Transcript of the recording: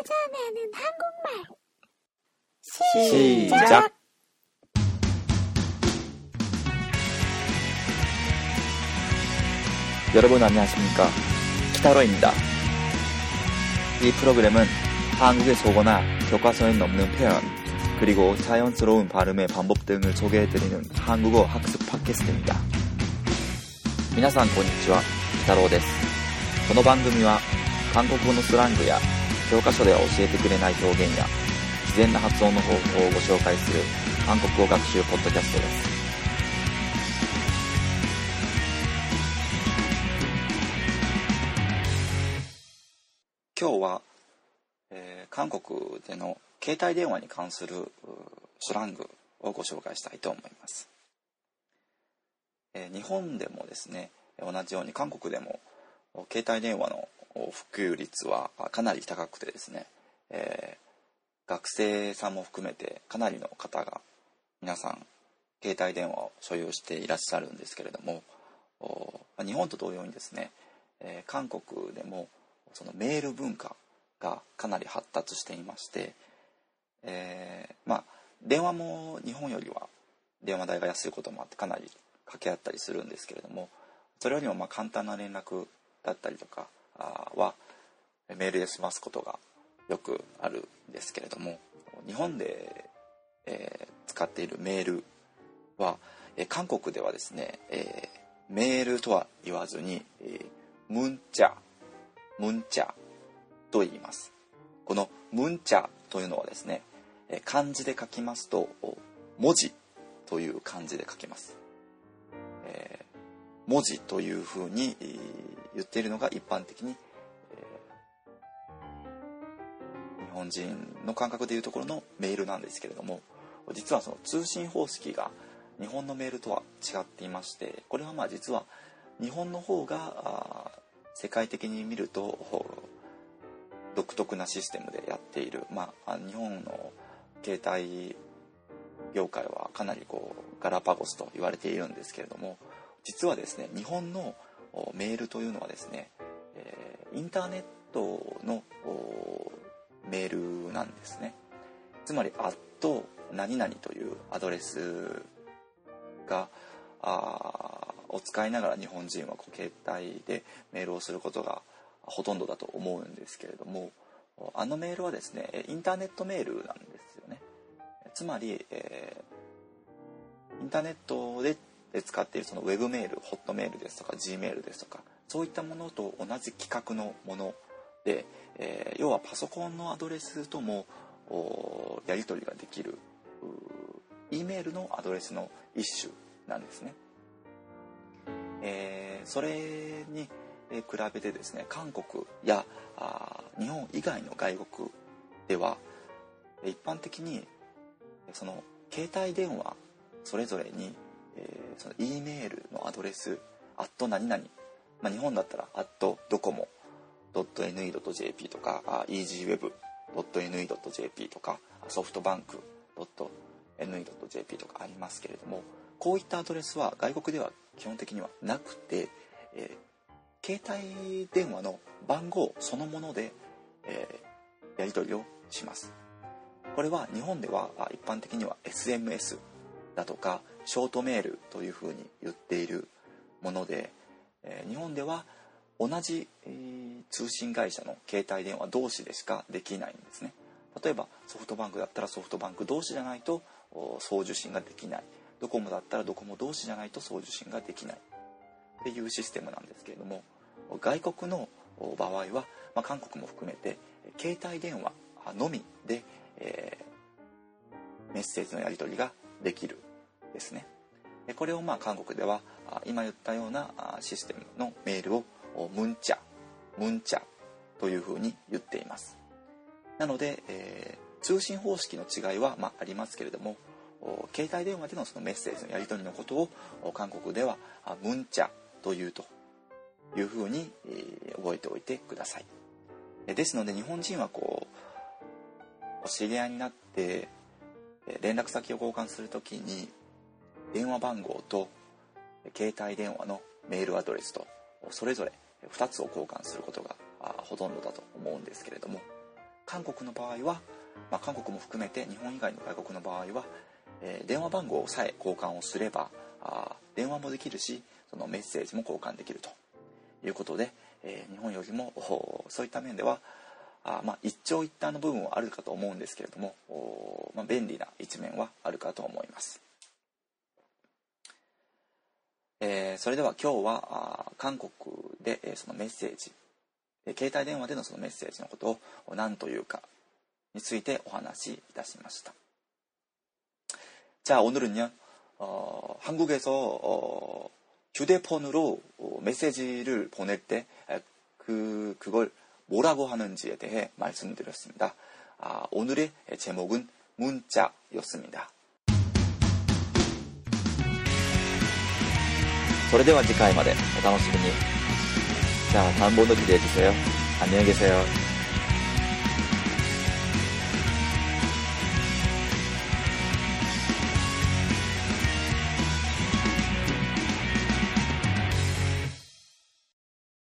찾아내는 한국말 시작. 여러분 안녕하십니까? 키타로입니다. 이 프로그램은 한국의 속어나 교과서에 없는 표현, 그리고 자연스러운 발음의 방법 등을 소개해드리는 한국어 학습 팟캐스트입니다. 皆さんこんにちは、北郎です。この番組は韓国語のスラングや 教科書では教えてくれない表現や自然な発音の方法をご紹介する韓国語学習ポッドキャストです。今日は、えー韓国での携帯電話に関するスラングをご紹介したいと思います、えー日本でもですね同じように韓国でも携帯電話の普及率はかなり高くてですね、えー学生さんも含めてかなりの方が皆さん携帯電話を所有していらっしゃるんですけれども日本と同様にですね、えー韓国でもそのメール文化がかなり発達していまして、えーまあ電話も日本よりは電話代が安いこともあってかなり掛け合ったりするんですけれどもそれよりもまあ簡単な連絡だったりとかはメールで済ますことがよくあるんですけれども日本で、えー使っているメールは、えー韓国ではですね、えーメールとは言わずに、えムンチャムンチャと言います。このムンチャというのはですねえ漢字で書きますと文字という漢字で書きます、え文字というふうに言っているのが一般的に、えー日本人の感覚でいうところのメールなんですけれども実はその通信方式が日本のメールとは違っていましてこれはまあ実は日本の方が世界的に見ると独特なシステムでやっている、まあ、日本の携帯業界はかなりこうガラパゴスと言われているんですけれども実はですね日本のメールというのはですね、えーインターネットのメールなんですね。つまり「アット何々」というアドレスがあを使いながら日本人はこう携帯でメールをすることがほとんどだと思うんですけれどもあのメールはですねインターネットメールなんですよね。つまり、えーインターネットでで使っているそのウェブメールホットメールですとか G メールですとかそういったものと同じ規格のもので、えー要はパソコンのアドレスともやり取りができる E メールのアドレスの一種なんですね。えーそれに比べてですね韓国や日本以外の外国では一般的にその携帯電話それぞれに、えーその E メールのアドレス「アット何々」まあ、日本だったら「アットドコモ .ne.jp」とかあ easyweb.ne.jp とかソフトバンク .ne.jp とかありますけれどもこういったアドレスは外国では基本的にはなくて、えー携帯電話の番号そのもので、えーやり取りをします。これは日本ではあ一般的には SMS だとかショートメールというふうに言っているもので、えー日本では同じ、えー通信会社の携帯電話同士でしかできないんですね。例えばソフトバンクだったらソフトバンク同士じゃないと送受信ができない。ドコモだったらドコモ同士じゃないと送受信ができない。っていうシステムなんですけれども外国の場合は、まあ、韓国も含めて携帯電話のみで、えーメッセージのやり取りができる。ですね。これをまあ韓国では今言ったようなシステムのメールをムンチャムンチャというふうに言っています。なので、えー通信方式の違いは、まあ、りますけれども携帯電話でのそのメッセージのやり取りのことを韓国ではムンチャというというふうに、え覚えておいてください。ですので日本人はこうお知り合いになって連絡先を交換するときに電話番号と携帯電話のメールアドレスとそれぞれ2つを交換することがほとんどだと思うんですけれども韓国の場合は、まあ、韓国も含めて日本以外の外国の場合は、え、電話番号さえ交換をすればあ電話もできるしそのメッセージも交換できるということで、え、日本よりもそういった面ではあまあ、一長一短の部分はあるかと思うんですけれども、まあ、便利な一面はあるかと思います。えー、それでは今日はあ韓国で、えー、そのメッセージ、えー、携帯電話でのそのメッセージのことを何というかについてお話しいたしました。자오늘은요어한국에서어휴대폰으로메시지를보낼때그그걸뭐라고하는지에대해말씀드렸습니다 아오늘의제목은문자였습니다 それでは次回までお楽しみに。じゃあ、田んぼの기대해주세요안녕히계세요